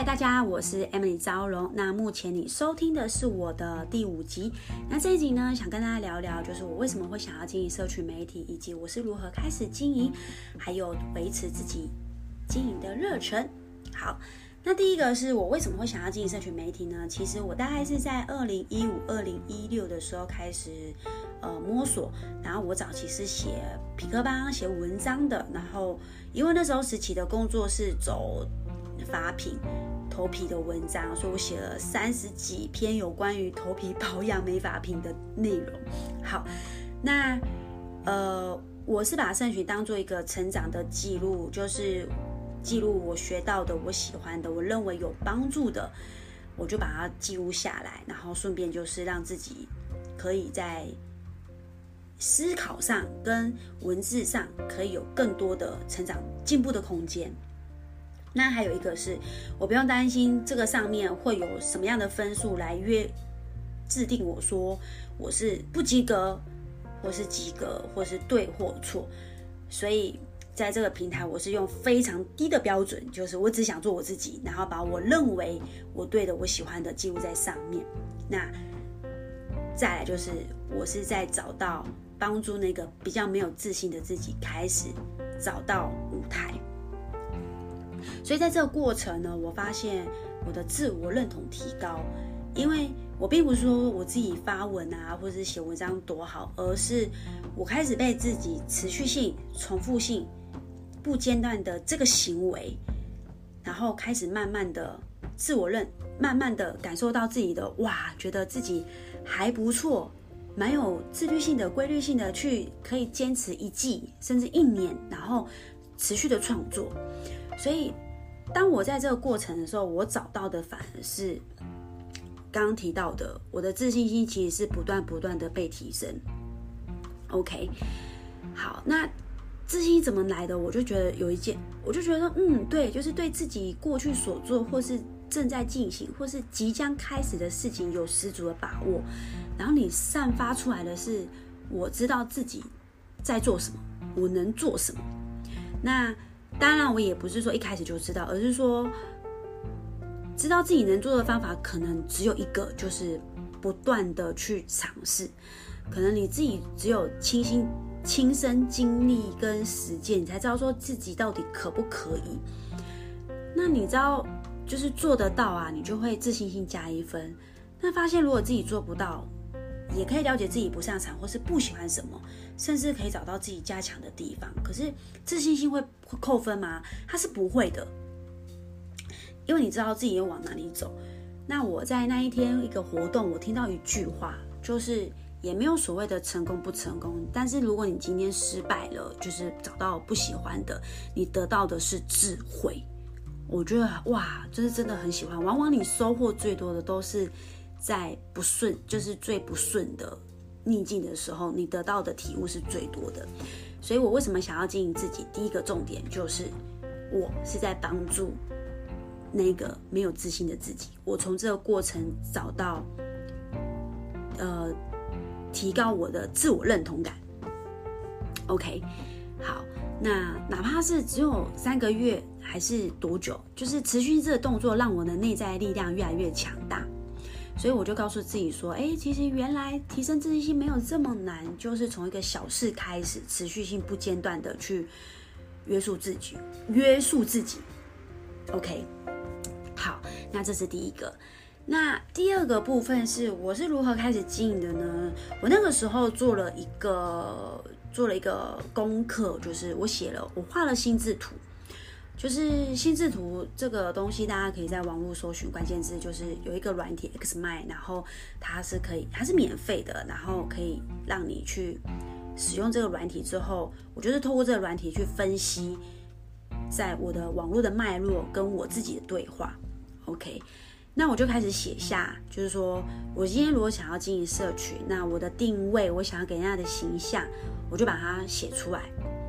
嗨，大家，我是 Emily 招荣。那目前你收听的是我的第五集。那这一集呢，想跟大家聊聊，就是我为什么会想要经营社群媒体，以及我是如何开始经营，还有维持自己经营的热忱。好，那第一个是我为什么会想要经营社群媒体呢？其实我大概是在二零一五、二零一六的时候开始呃摸索，然后我早期是写痞客邦、写文章的，然后因为那时候时期的工作是走。发品、头皮的文章，所以我写了三十几篇有关于头皮保养、美发品的内容。好，那呃，我是把社群当做一个成长的记录，就是记录我学到的、我喜欢的、我认为有帮助的，我就把它记录下来，然后顺便就是让自己可以在思考上跟文字上可以有更多的成长、进步的空间。那还有一个是，我不用担心这个上面会有什么样的分数来约制定我说我是不及格，或是及格，或是对或错。所以在这个平台，我是用非常低的标准，就是我只想做我自己，然后把我认为我对的、我喜欢的记录在上面。那再来就是，我是在找到帮助那个比较没有自信的自己，开始找到舞台。所以在这个过程呢，我发现我的自我认同提高，因为我并不是说我自己发文啊，或者是写文章多好，而是我开始被自己持续性、重复性、不间断的这个行为，然后开始慢慢的自我认，慢慢的感受到自己的哇，觉得自己还不错，蛮有自律性的、规律性的去可以坚持一季甚至一年，然后持续的创作。所以，当我在这个过程的时候，我找到的反而是刚刚提到的，我的自信心其实是不断不断的被提升。OK，好，那自信怎么来的？我就觉得有一件，我就觉得，嗯，对，就是对自己过去所做，或是正在进行，或是即将开始的事情有十足的把握。然后你散发出来的是，我知道自己在做什么，我能做什么。那。当然，我也不是说一开始就知道，而是说知道自己能做的方法可能只有一个，就是不断的去尝试。可能你自己只有亲身亲身经历跟实践，你才知道说自己到底可不可以。那你知道，就是做得到啊，你就会自信心加一分。那发现如果自己做不到，也可以了解自己不擅长或是不喜欢什么，甚至可以找到自己加强的地方。可是自信心会会扣分吗？它是不会的，因为你知道自己要往哪里走。那我在那一天一个活动，我听到一句话，就是也没有所谓的成功不成功。但是如果你今天失败了，就是找到不喜欢的，你得到的是智慧。我觉得哇，就是真的很喜欢。往往你收获最多的都是。在不顺，就是最不顺的逆境的时候，你得到的体悟是最多的。所以我为什么想要经营自己？第一个重点就是，我是在帮助那个没有自信的自己。我从这个过程找到，呃，提高我的自我认同感。OK，好，那哪怕是只有三个月，还是多久，就是持续这个动作，让我的内在力量越来越强大。所以我就告诉自己说，哎，其实原来提升自信心没有这么难，就是从一个小事开始，持续性不间断的去约束自己，约束自己。OK，好，那这是第一个。那第二个部分是我是如何开始经营的呢？我那个时候做了一个做了一个功课，就是我写了，我画了心智图。就是心智图这个东西，大家可以在网络搜寻关键字，就是有一个软体 Xmind，然后它是可以，它是免费的，然后可以让你去使用这个软体之后，我就是透过这个软体去分析，在我的网络的脉络跟我自己的对话。OK，那我就开始写下，就是说我今天如果想要经营社群，那我的定位，我想要给人家的形象，我就把它写出来。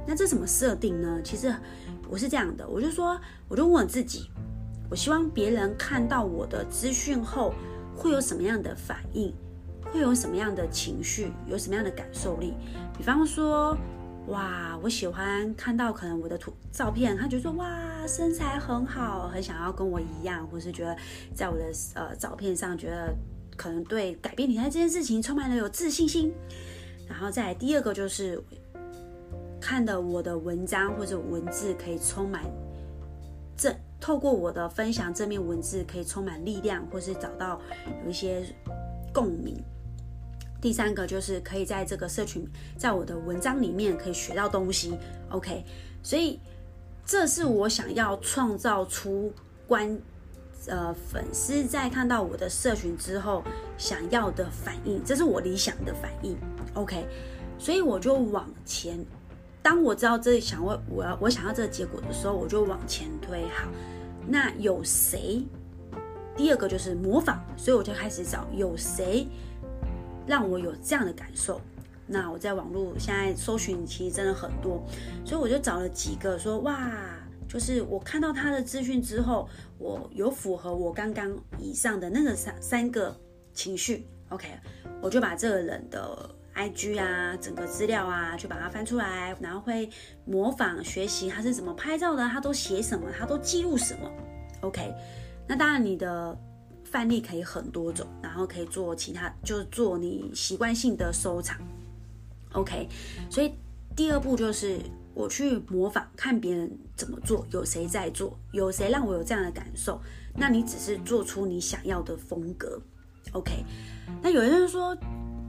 那这怎么设定呢？其实。我是这样的，我就说，我就问我自己，我希望别人看到我的资讯后会有什么样的反应，会有什么样的情绪，有什么样的感受力。比方说，哇，我喜欢看到可能我的图照片，他觉得说哇身材很好，很想要跟我一样，或是觉得在我的呃照片上觉得可能对改变体态这件事情充满了有自信心。然后再来第二个就是看的我的文章或者文字可以充满正，透过我的分享正面文字可以充满力量，或是找到有一些共鸣。第三个就是可以在这个社群，在我的文章里面可以学到东西，OK，所以这是我想要创造出观呃粉丝在看到我的社群之后想要的反应，这是我理想的反应，OK，所以我就往前，当我知道这想我我要我想要这个结果的时候，我就往前推，好，那有谁？第二个就是模仿，所以我就开始找有谁。让我有这样的感受，那我在网络现在搜寻其实真的很多，所以我就找了几个说哇，就是我看到他的资讯之后，我有符合我刚刚以上的那个三三个情绪，OK，我就把这个人的 IG 啊，整个资料啊，去把它翻出来，然后会模仿学习他是怎么拍照的，他都写什么，他都记录什么，OK，那当然你的。范例可以很多种，然后可以做其他，就是做你习惯性的收藏。OK，所以第二步就是我去模仿，看别人怎么做，有谁在做，有谁让我有这样的感受。那你只是做出你想要的风格。OK，那有些人说，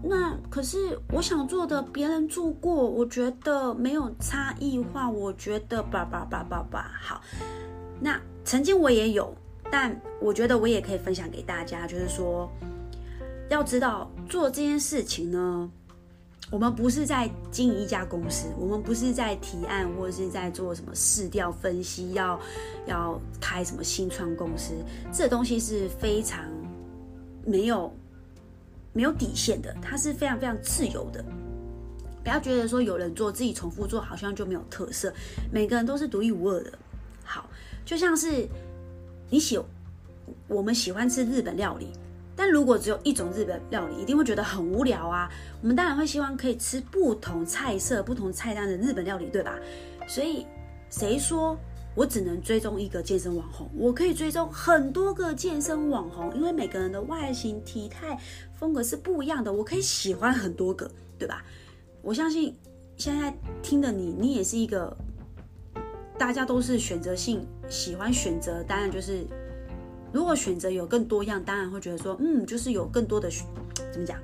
那可是我想做的，别人做过，我觉得没有差异化，我觉得叭叭叭叭叭。好，那曾经我也有。但我觉得我也可以分享给大家，就是说，要知道做这件事情呢，我们不是在经营一家公司，我们不是在提案或者是在做什么市调分析，要要开什么新创公司，这东西是非常没有没有底线的，它是非常非常自由的。不要觉得说有人做自己重复做，好像就没有特色，每个人都是独一无二的。好，就像是。你喜，我们喜欢吃日本料理，但如果只有一种日本料理，一定会觉得很无聊啊。我们当然会希望可以吃不同菜色、不同菜单的日本料理，对吧？所以，谁说我只能追踪一个健身网红？我可以追踪很多个健身网红，因为每个人的外形、体态、风格是不一样的，我可以喜欢很多个，对吧？我相信现在听的你，你也是一个。大家都是选择性喜欢选择，当然就是如果选择有更多样，当然会觉得说，嗯，就是有更多的怎么讲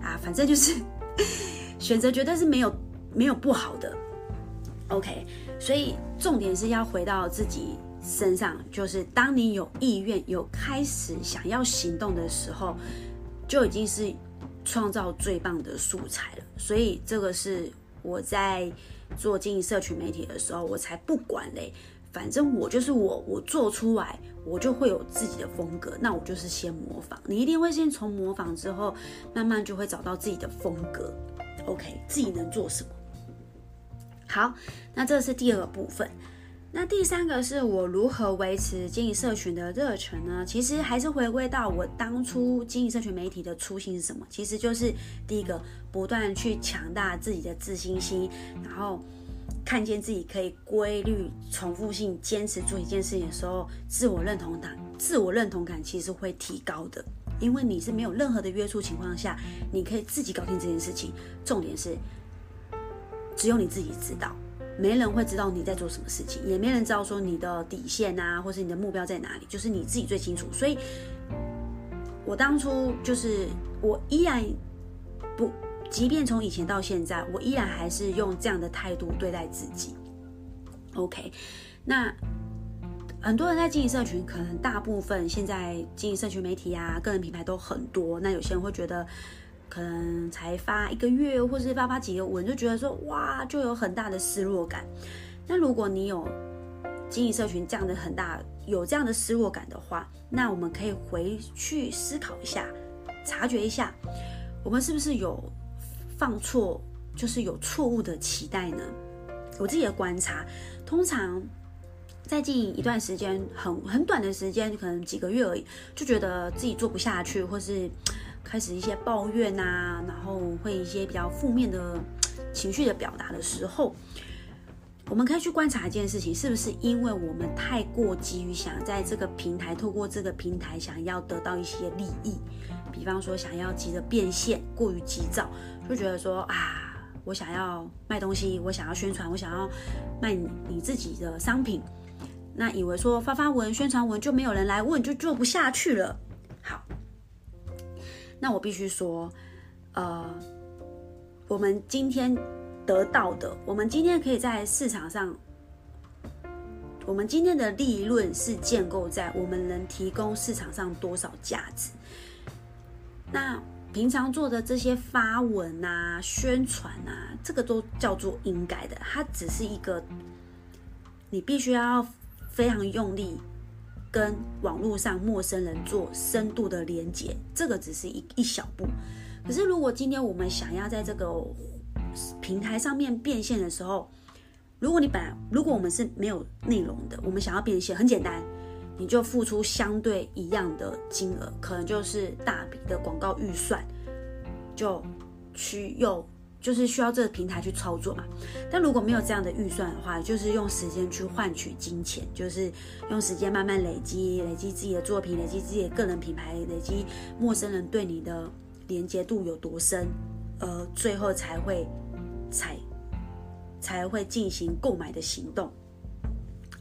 啊，反正就是 选择绝对是没有没有不好的。OK，所以重点是要回到自己身上，就是当你有意愿、有开始想要行动的时候，就已经是创造最棒的素材了。所以这个是我在。做经营社群媒体的时候，我才不管嘞，反正我就是我，我做出来，我就会有自己的风格。那我就是先模仿，你一定会先从模仿之后，慢慢就会找到自己的风格。OK，自己能做什么？好，那这是第二个部分。那第三个是我如何维持经营社群的热忱呢？其实还是回归到我当初经营社群媒体的初心是什么？其实就是第一个，不断去强大自己的自信心，然后看见自己可以规律、重复性坚持做一件事情的时候，自我认同感，自我认同感其实会提高的，因为你是没有任何的约束情况下，你可以自己搞定这件事情。重点是，只有你自己知道。没人会知道你在做什么事情，也没人知道说你的底线啊，或是你的目标在哪里，就是你自己最清楚。所以，我当初就是我依然不，即便从以前到现在，我依然还是用这样的态度对待自己。OK，那很多人在经营社群，可能大部分现在经营社群媒体啊，个人品牌都很多。那有些人会觉得。可能才发一个月，或是发发几个文，就觉得说哇，就有很大的失落感。那如果你有经营社群这样的很大，有这样的失落感的话，那我们可以回去思考一下，察觉一下，我们是不是有放错，就是有错误的期待呢？我自己的观察，通常在经营一段时间，很很短的时间，可能几个月而已，就觉得自己做不下去，或是。开始一些抱怨啊，然后会一些比较负面的 情绪的表达的时候，我们可以去观察一件事情，是不是因为我们太过急于想在这个平台，透过这个平台想要得到一些利益，比方说想要急着变现，过于急躁，就觉得说啊，我想要卖东西，我想要宣传，我想要卖你，你自己的商品，那以为说发发文、宣传文就没有人来问，就做不下去了。好，那我必须说，呃，我们今天。得到的，我们今天可以在市场上，我们今天的利润是建构在我们能提供市场上多少价值。那平常做的这些发文啊、宣传啊，这个都叫做应该的，它只是一个你必须要非常用力跟网络上陌生人做深度的连接，这个只是一一小步。可是如果今天我们想要在这个平台上面变现的时候，如果你本来如果我们是没有内容的，我们想要变现很简单，你就付出相对一样的金额，可能就是大笔的广告预算，就需要就是需要这个平台去操作嘛。但如果没有这样的预算的话，就是用时间去换取金钱，就是用时间慢慢累积，累积自己的作品，累积自己的个人品牌，累积陌生人对你的连接度有多深。呃，最后才会才才会进行购买的行动。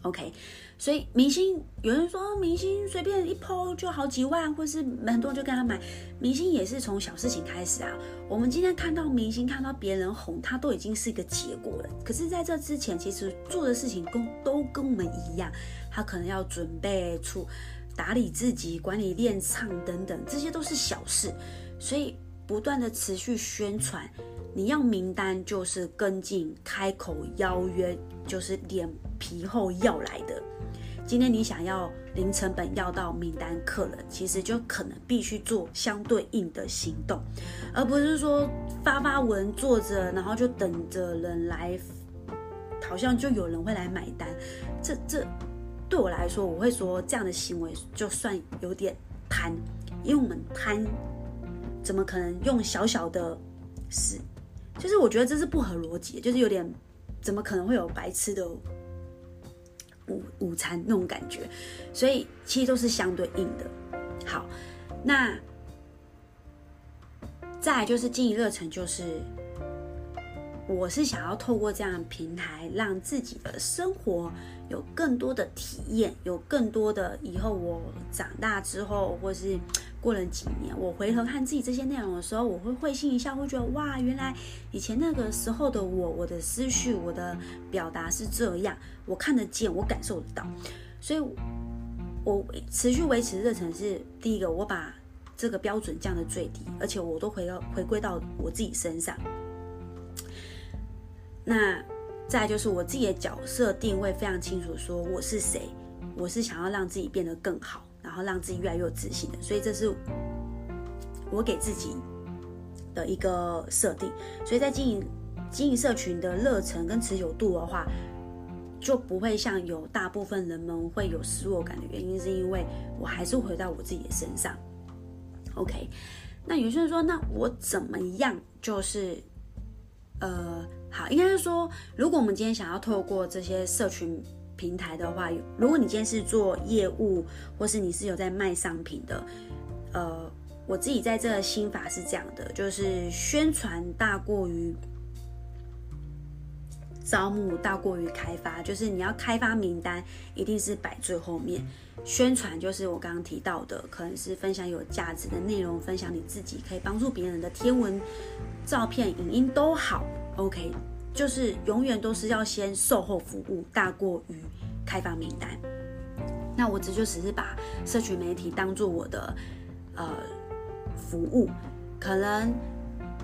OK，所以明星有人说明星随便一抛就好几万，或是很多人就跟他买。明星也是从小事情开始啊。我们今天看到明星，看到别人红，他都已经是一个结果了。可是在这之前，其实做的事情跟都跟我们一样，他可能要准备出打理自己、管理练唱等等，这些都是小事。所以。不断的持续宣传，你要名单就是跟进开口邀约，就是脸皮厚要来的。今天你想要零成本要到名单客人，其实就可能必须做相对应的行动，而不是说发发文坐着，然后就等着人来，好像就有人会来买单。这这对我来说，我会说这样的行为就算有点贪，因为我们贪。怎么可能用小小的事？就是我觉得这是不合逻辑，就是有点怎么可能会有白吃的午午餐那种感觉？所以其实都是相对应的。好，那再就是经营热忱，就是我是想要透过这样平台，让自己的生活有更多的体验，有更多的以后我长大之后，或是。过了几年，我回头看自己这些内容的时候，我会会心一笑，会觉得哇，原来以前那个时候的我，我的思绪，我的表达是这样，我看得见，我感受得到。所以，我持续维持热忱是第一个，我把这个标准降得最低，而且我都回到回归到我自己身上。那再就是我自己的角色定位非常清楚，说我是谁，我是想要让自己变得更好。然后让自己越来越有自信的，所以这是我给自己的一个设定。所以在经营经营社群的热忱跟持久度的话，就不会像有大部分人们会有失落感的原因，是因为我还是回到我自己的身上。OK，那有些人说，那我怎么样？就是呃，好，应该是说，如果我们今天想要透过这些社群。平台的话，如果你今天是做业务，或是你是有在卖商品的，呃，我自己在这个心法是这样的，就是宣传大过于招募，大过于开发，就是你要开发名单，一定是摆最后面。宣传就是我刚刚提到的，可能是分享有价值的内容，分享你自己可以帮助别人的天文、照片、影音都好，OK。就是永远都是要先售后服务大过于开发名单。那我这就只是把社群媒体当做我的呃服务，可能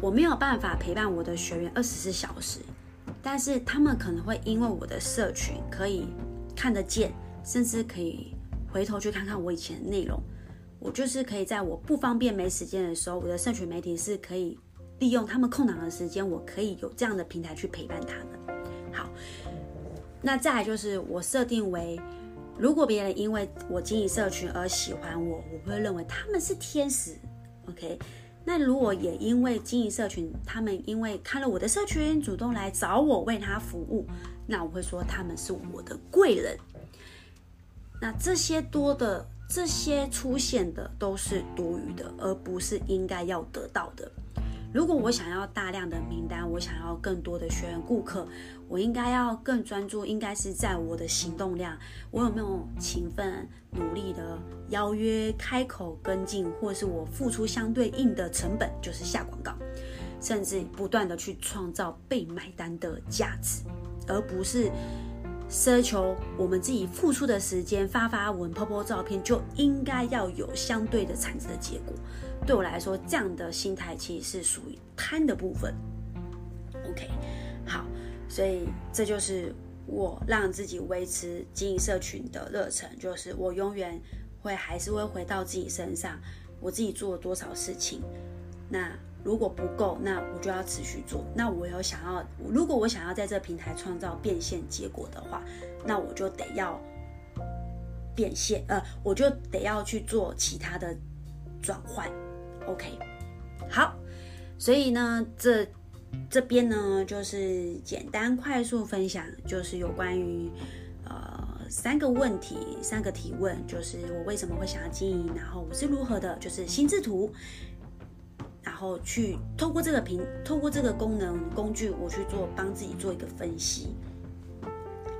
我没有办法陪伴我的学员二十四小时，但是他们可能会因为我的社群可以看得见，甚至可以回头去看看我以前的内容。我就是可以在我不方便没时间的时候，我的社群媒体是可以。利用他们空档的时间，我可以有这样的平台去陪伴他们。好，那再来就是我设定为，如果别人因为我经营社群而喜欢我，我会认为他们是天使。OK，那如果也因为经营社群，他们因为看了我的社群，主动来找我为他服务，那我会说他们是我的贵人。那这些多的、这些出现的都是多余的，而不是应该要得到的。如果我想要大量的名单，我想要更多的学员顾客，我应该要更专注，应该是在我的行动量，我有没有勤奋努力的邀约、开口跟进，或是我付出相对应的成本，就是下广告，甚至不断的去创造被买单的价值，而不是奢求我们自己付出的时间、发发文、po po 照片，就应该要有相对的产值的结果。对我来说，这样的心态其实是属于贪的部分。OK，好，所以这就是我让自己维持经营社群的热忱，就是我永远会还是会回到自己身上，我自己做了多少事情。那如果不够，那我就要持续做。那我有想要，如果我想要在这平台创造变现结果的话，那我就得要变现，呃，我就得要去做其他的转换。OK，好，所以呢，这这边呢就是简单快速分享，就是有关于呃三个问题，三个提问，就是我为什么会想要经营，然后我是如何的，就是心智图，然后去透过这个屏，透过这个功能工具，我去做帮自己做一个分析。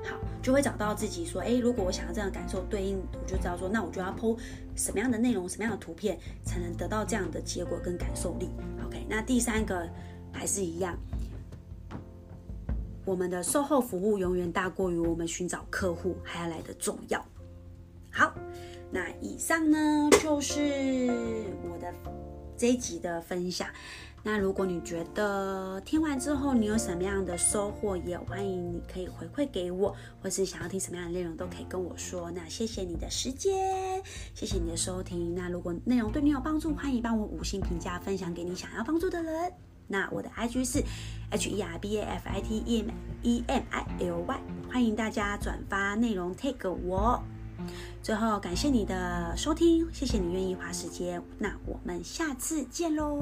好就会找到自己说，诶，如果我想要这样感受对应，我就知道说，那我就要 po 什么样的内容，什么样的图片，才能得到这样的结果跟感受力。OK，那第三个还是一样，我们的售后服务永远大过于我们寻找客户还要来的重要。好，那以上呢就是我的这一集的分享。那如果你觉得听完之后你有什么样的收获，也欢迎你可以回馈给我，或是想要听什么样的内容都可以跟我说。那谢谢你的时间，谢谢你的收听。那如果内容对你有帮助，欢迎帮我五星评价，分享给你想要帮助的人。那我的 IG 是 H E R B A F I T E M E M I L Y，欢迎大家转发内容 take 我。最后感谢你的收听，谢谢你愿意花时间。那我们下次见喽。